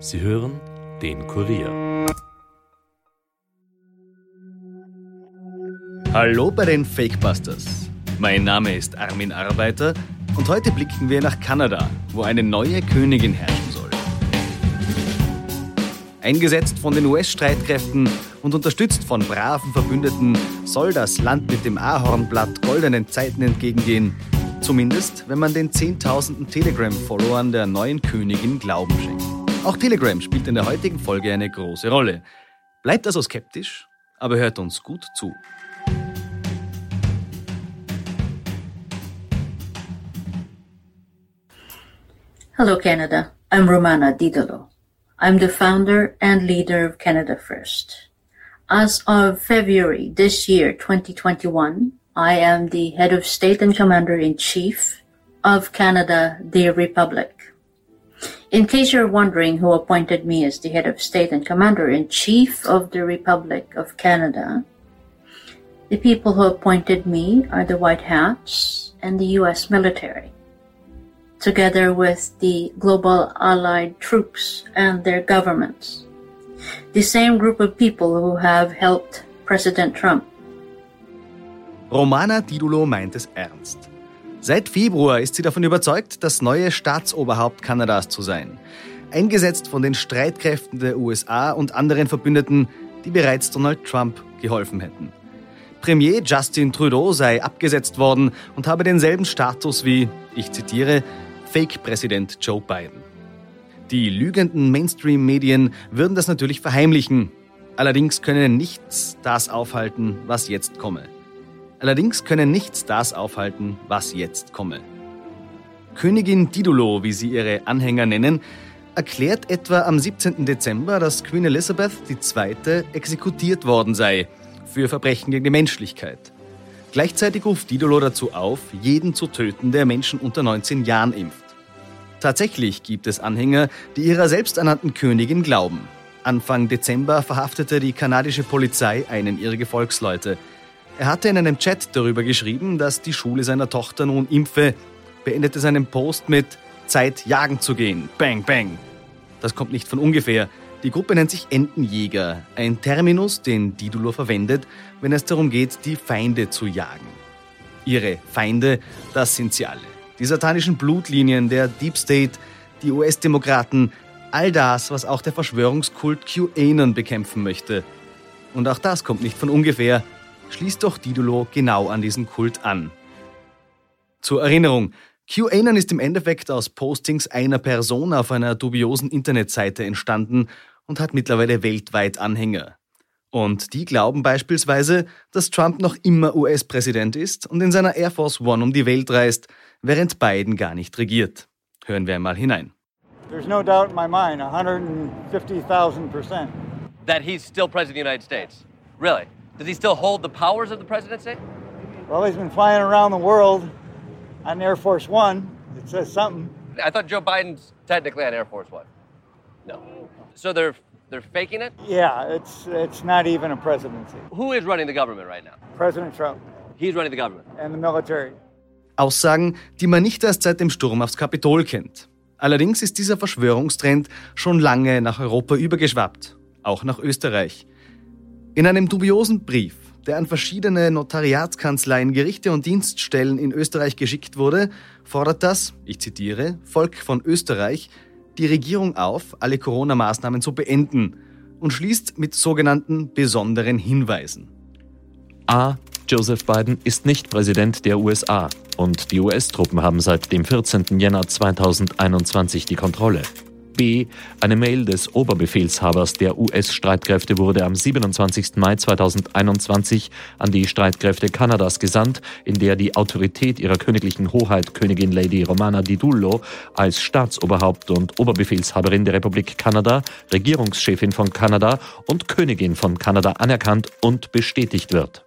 Sie hören den Kurier. Hallo bei den Fakebusters. Mein Name ist Armin Arbeiter und heute blicken wir nach Kanada, wo eine neue Königin herrschen soll. Eingesetzt von den US-Streitkräften und unterstützt von braven Verbündeten soll das Land mit dem Ahornblatt goldenen Zeiten entgegengehen. Zumindest, wenn man den zehntausenden Telegram-Followern der neuen Königin Glauben schenkt. Auch Telegram spielt in der heutigen Folge eine große Rolle. Bleibt also skeptisch, aber hört uns gut zu. Hello, Canada. I'm Romana Didolo. I'm the founder and leader of Canada First. As of February this year, 2021, I am the head of state and commander in chief of Canada, the Republic. In case you're wondering who appointed me as the head of state and commander in chief of the Republic of Canada, the people who appointed me are the White Hats and the US military, together with the global allied troops and their governments. The same group of people who have helped President Trump. Romana Didulo meint es ernst. Seit Februar ist sie davon überzeugt, das neue Staatsoberhaupt Kanadas zu sein. Eingesetzt von den Streitkräften der USA und anderen Verbündeten, die bereits Donald Trump geholfen hätten. Premier Justin Trudeau sei abgesetzt worden und habe denselben Status wie, ich zitiere, Fake-Präsident Joe Biden. Die lügenden Mainstream-Medien würden das natürlich verheimlichen. Allerdings können nichts das aufhalten, was jetzt komme. Allerdings können nichts das aufhalten, was jetzt komme. Königin Didulo, wie sie ihre Anhänger nennen, erklärt etwa am 17. Dezember, dass Queen Elizabeth II. exekutiert worden sei für Verbrechen gegen die Menschlichkeit. Gleichzeitig ruft Didulo dazu auf, jeden zu töten, der Menschen unter 19 Jahren impft. Tatsächlich gibt es Anhänger, die ihrer selbsternannten Königin glauben. Anfang Dezember verhaftete die kanadische Polizei einen ihrer Gefolgsleute. Er hatte in einem Chat darüber geschrieben, dass die Schule seiner Tochter nun impfe, beendete seinen Post mit Zeit jagen zu gehen. Bang, bang. Das kommt nicht von ungefähr. Die Gruppe nennt sich Entenjäger, ein Terminus, den Didulo verwendet, wenn es darum geht, die Feinde zu jagen. Ihre Feinde, das sind sie alle. Die satanischen Blutlinien, der Deep State, die US-Demokraten, all das, was auch der Verschwörungskult QAnon bekämpfen möchte. Und auch das kommt nicht von ungefähr schließt doch Didulo genau an diesen Kult an. Zur Erinnerung, QAnon ist im Endeffekt aus Postings einer Person auf einer dubiosen Internetseite entstanden und hat mittlerweile weltweit Anhänger. Und die glauben beispielsweise, dass Trump noch immer US-Präsident ist und in seiner Air Force One um die Welt reist, während Biden gar nicht regiert. Hören wir einmal hinein. There's no doubt in my mind, 150,000 percent. That he's still president of the United States. Really? Does he still hold the powers of the presidency? Well, he's been flying around the world on Air Force One. It says something. I thought Joe Biden's technically on Air Force One. No. So they're they're faking it? Yeah, it's it's not even a presidency. Who is running the government right now? President Trump He's running the government. and the military. Aussagen, die man nicht erst seit dem Sturm aufs Kapitol kennt. Allerdings ist dieser Verschwörungstrend schon lange nach Europa übergeschwappt, auch nach Österreich. In einem dubiosen Brief, der an verschiedene Notariatskanzleien, Gerichte und Dienststellen in Österreich geschickt wurde, fordert das, ich zitiere, Volk von Österreich die Regierung auf, alle Corona-Maßnahmen zu beenden und schließt mit sogenannten besonderen Hinweisen. A. Joseph Biden ist nicht Präsident der USA und die US-Truppen haben seit dem 14. Jänner 2021 die Kontrolle. B. Eine Mail des Oberbefehlshabers der US-Streitkräfte wurde am 27. Mai 2021 an die Streitkräfte Kanadas gesandt, in der die Autorität ihrer königlichen Hoheit Königin Lady Romana Didullo als Staatsoberhaupt und Oberbefehlshaberin der Republik Kanada, Regierungschefin von Kanada und Königin von Kanada anerkannt und bestätigt wird.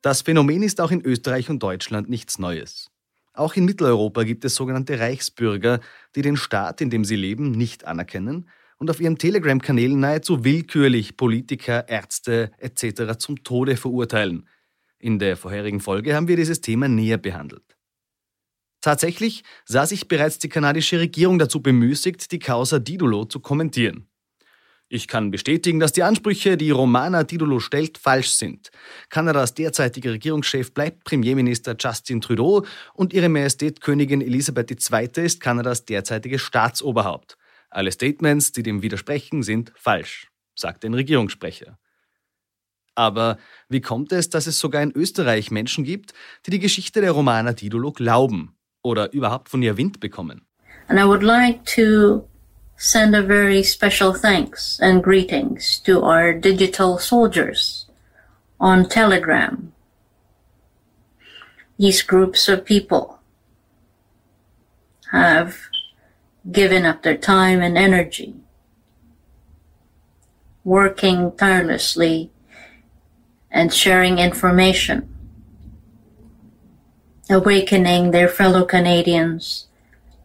Das Phänomen ist auch in Österreich und Deutschland nichts Neues. Auch in Mitteleuropa gibt es sogenannte Reichsbürger, die den Staat, in dem sie leben, nicht anerkennen und auf ihren Telegram-Kanälen nahezu willkürlich Politiker, Ärzte etc. zum Tode verurteilen. In der vorherigen Folge haben wir dieses Thema näher behandelt. Tatsächlich sah sich bereits die kanadische Regierung dazu bemüßigt, die Causa Didolo zu kommentieren. Ich kann bestätigen, dass die Ansprüche, die Romana Didolo stellt, falsch sind. Kanadas derzeitiger Regierungschef bleibt Premierminister Justin Trudeau und ihre Majestät Königin Elisabeth II. ist Kanadas derzeitiges Staatsoberhaupt. Alle Statements, die dem widersprechen, sind falsch, sagt ein Regierungssprecher. Aber wie kommt es, dass es sogar in Österreich Menschen gibt, die die Geschichte der Romana Didolo glauben oder überhaupt von ihr Wind bekommen? And I would like to send a very special thanks and greetings to our digital soldiers on Telegram. These groups of people have given up their time and energy working tirelessly and sharing information, awakening their fellow Canadians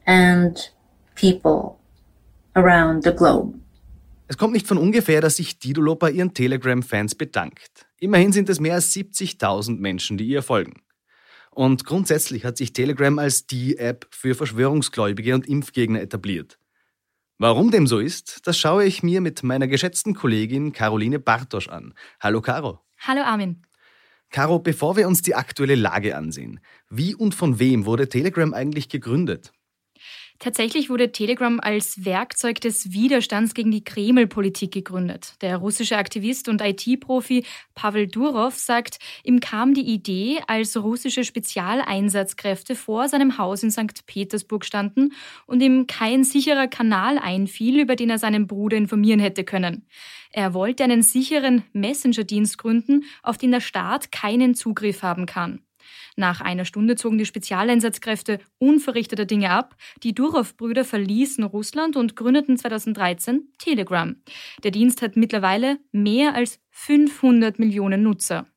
and people around the globe. Es kommt nicht von ungefähr, dass sich Didolo bei ihren Telegram-Fans bedankt. Immerhin sind es mehr als 70.000 Menschen, die ihr folgen. Und grundsätzlich hat sich Telegram als die App für Verschwörungsgläubige und Impfgegner etabliert. Warum dem so ist, das schaue ich mir mit meiner geschätzten Kollegin Caroline Bartosch an. Hallo Caro. Hallo Armin. Caro, bevor wir uns die aktuelle Lage ansehen, wie und von wem wurde Telegram eigentlich gegründet? Tatsächlich wurde Telegram als Werkzeug des Widerstands gegen die Kreml-Politik gegründet. Der russische Aktivist und IT-Profi Pavel Durov sagt, ihm kam die Idee, als russische Spezialeinsatzkräfte vor seinem Haus in St. Petersburg standen und ihm kein sicherer Kanal einfiel, über den er seinen Bruder informieren hätte können. Er wollte einen sicheren Messenger-Dienst gründen, auf den der Staat keinen Zugriff haben kann. Nach einer Stunde zogen die Spezialeinsatzkräfte unverrichteter Dinge ab. Die Durov-Brüder verließen Russland und gründeten 2013 Telegram. Der Dienst hat mittlerweile mehr als 500 Millionen Nutzer.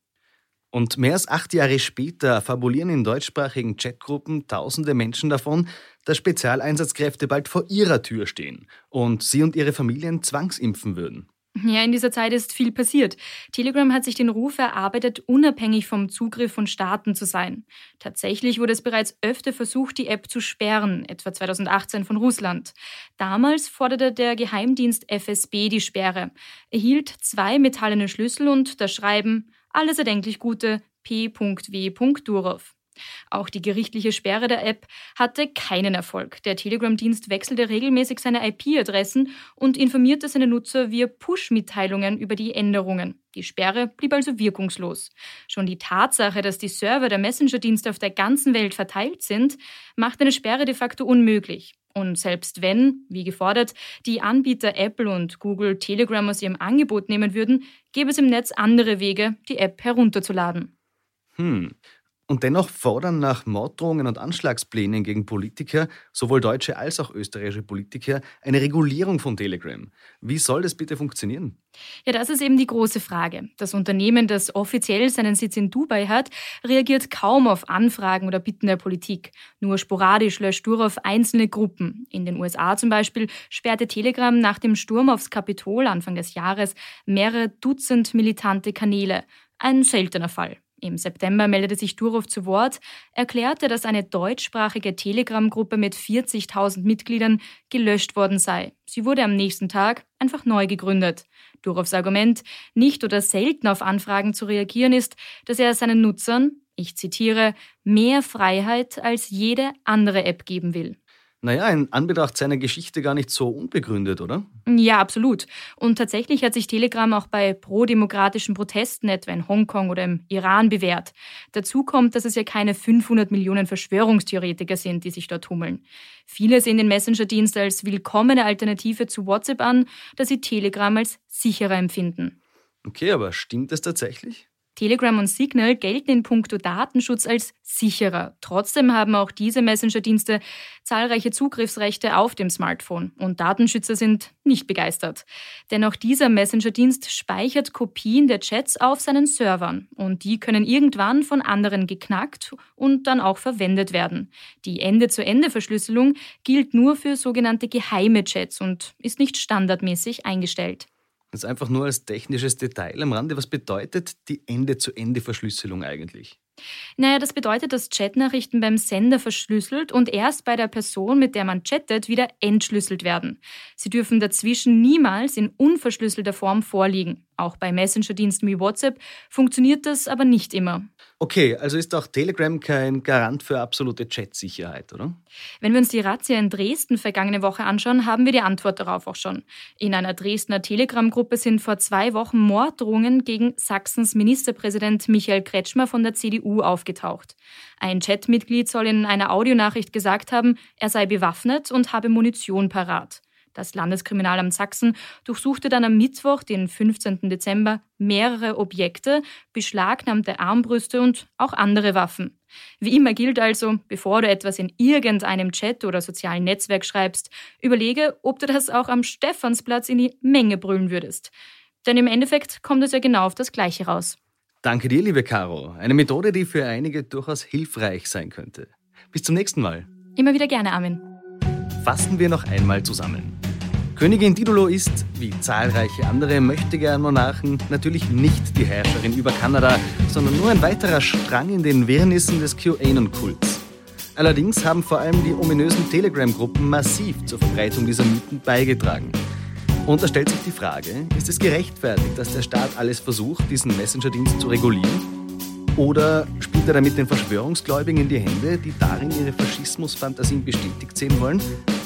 Und mehr als acht Jahre später fabulieren in deutschsprachigen Chatgruppen tausende Menschen davon, dass Spezialeinsatzkräfte bald vor ihrer Tür stehen und sie und ihre Familien zwangsimpfen würden. Ja, in dieser Zeit ist viel passiert. Telegram hat sich den Ruf erarbeitet, unabhängig vom Zugriff von Staaten zu sein. Tatsächlich wurde es bereits öfter versucht, die App zu sperren, etwa 2018 von Russland. Damals forderte der Geheimdienst FSB die Sperre, erhielt zwei metallene Schlüssel und das Schreiben alles erdenklich gute P.W. Durov. Auch die gerichtliche Sperre der App hatte keinen Erfolg. Der Telegram-Dienst wechselte regelmäßig seine IP-Adressen und informierte seine Nutzer via Push-Mitteilungen über die Änderungen. Die Sperre blieb also wirkungslos. Schon die Tatsache, dass die Server der Messenger-Dienste auf der ganzen Welt verteilt sind, macht eine Sperre de facto unmöglich. Und selbst wenn, wie gefordert, die Anbieter Apple und Google Telegram aus ihrem Angebot nehmen würden, gäbe es im Netz andere Wege, die App herunterzuladen. Hm, und dennoch fordern nach Morddrohungen und Anschlagsplänen gegen Politiker, sowohl deutsche als auch österreichische Politiker, eine Regulierung von Telegram. Wie soll das bitte funktionieren? Ja, das ist eben die große Frage. Das Unternehmen, das offiziell seinen Sitz in Dubai hat, reagiert kaum auf Anfragen oder Bitten der Politik. Nur sporadisch löscht Durov einzelne Gruppen. In den USA zum Beispiel sperrte Telegram nach dem Sturm aufs Kapitol Anfang des Jahres mehrere Dutzend militante Kanäle. Ein seltener Fall. Im September meldete sich Durov zu Wort, erklärte, dass eine deutschsprachige Telegram-Gruppe mit 40.000 Mitgliedern gelöscht worden sei. Sie wurde am nächsten Tag einfach neu gegründet. Durovs Argument, nicht oder selten auf Anfragen zu reagieren, ist, dass er seinen Nutzern, ich zitiere, mehr Freiheit als jede andere App geben will. Naja, in Anbetracht seiner Geschichte gar nicht so unbegründet, oder? Ja, absolut. Und tatsächlich hat sich Telegram auch bei prodemokratischen Protesten etwa in Hongkong oder im Iran bewährt. Dazu kommt, dass es ja keine 500 Millionen Verschwörungstheoretiker sind, die sich dort tummeln. Viele sehen den Messenger-Dienst als willkommene Alternative zu WhatsApp an, da sie Telegram als sicherer empfinden. Okay, aber stimmt das tatsächlich? Telegram und Signal gelten in puncto Datenschutz als sicherer. Trotzdem haben auch diese Messenger-Dienste zahlreiche Zugriffsrechte auf dem Smartphone und Datenschützer sind nicht begeistert. Denn auch dieser Messenger-Dienst speichert Kopien der Chats auf seinen Servern und die können irgendwann von anderen geknackt und dann auch verwendet werden. Die Ende-zu-Ende-Verschlüsselung gilt nur für sogenannte geheime Chats und ist nicht standardmäßig eingestellt. Ist einfach nur als technisches Detail am Rande. Was bedeutet die Ende-zu-Ende-Verschlüsselung eigentlich? Naja, das bedeutet, dass Chatnachrichten beim Sender verschlüsselt und erst bei der Person, mit der man chattet, wieder entschlüsselt werden. Sie dürfen dazwischen niemals in unverschlüsselter Form vorliegen. Auch bei Messenger-Diensten wie WhatsApp funktioniert das aber nicht immer. Okay, also ist auch Telegram kein Garant für absolute Chatsicherheit, oder? Wenn wir uns die Razzia in Dresden vergangene Woche anschauen, haben wir die Antwort darauf auch schon. In einer Dresdner Telegram-Gruppe sind vor zwei Wochen Morddrohungen gegen Sachsens Ministerpräsident Michael Kretschmer von der CDU aufgetaucht. Ein Chatmitglied soll in einer Audionachricht gesagt haben, er sei bewaffnet und habe Munition parat. Das Landeskriminalamt Sachsen durchsuchte dann am Mittwoch, den 15. Dezember, mehrere Objekte, beschlagnahmte Armbrüste und auch andere Waffen. Wie immer gilt also, bevor du etwas in irgendeinem Chat oder sozialen Netzwerk schreibst, überlege, ob du das auch am Stephansplatz in die Menge brüllen würdest. Denn im Endeffekt kommt es ja genau auf das Gleiche raus. Danke dir, liebe Caro. Eine Methode, die für einige durchaus hilfreich sein könnte. Bis zum nächsten Mal. Immer wieder gerne, Armin. Fassen wir noch einmal zusammen. Königin Didulo ist, wie zahlreiche andere Möchtegern-Monarchen, natürlich nicht die Herrscherin über Kanada, sondern nur ein weiterer Strang in den Wirrnissen des QAnon-Kults. Allerdings haben vor allem die ominösen Telegram-Gruppen massiv zur Verbreitung dieser Mythen beigetragen. Und da stellt sich die Frage, ist es gerechtfertigt, dass der Staat alles versucht, diesen Messenger-Dienst zu regulieren? Oder spielt er damit den Verschwörungsgläubigen in die Hände, die darin ihre Faschismusfantasien bestätigt sehen wollen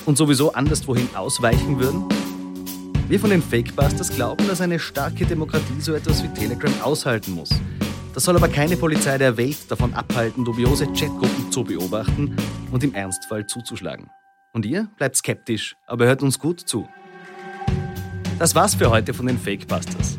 und sowieso anderswohin ausweichen würden? Wir von den Fakebusters glauben, dass eine starke Demokratie so etwas wie Telegram aushalten muss. Das soll aber keine Polizei der Welt davon abhalten, dubiose Chatgruppen zu beobachten und im Ernstfall zuzuschlagen. Und ihr bleibt skeptisch, aber hört uns gut zu. Das war's für heute von den Fakebusters.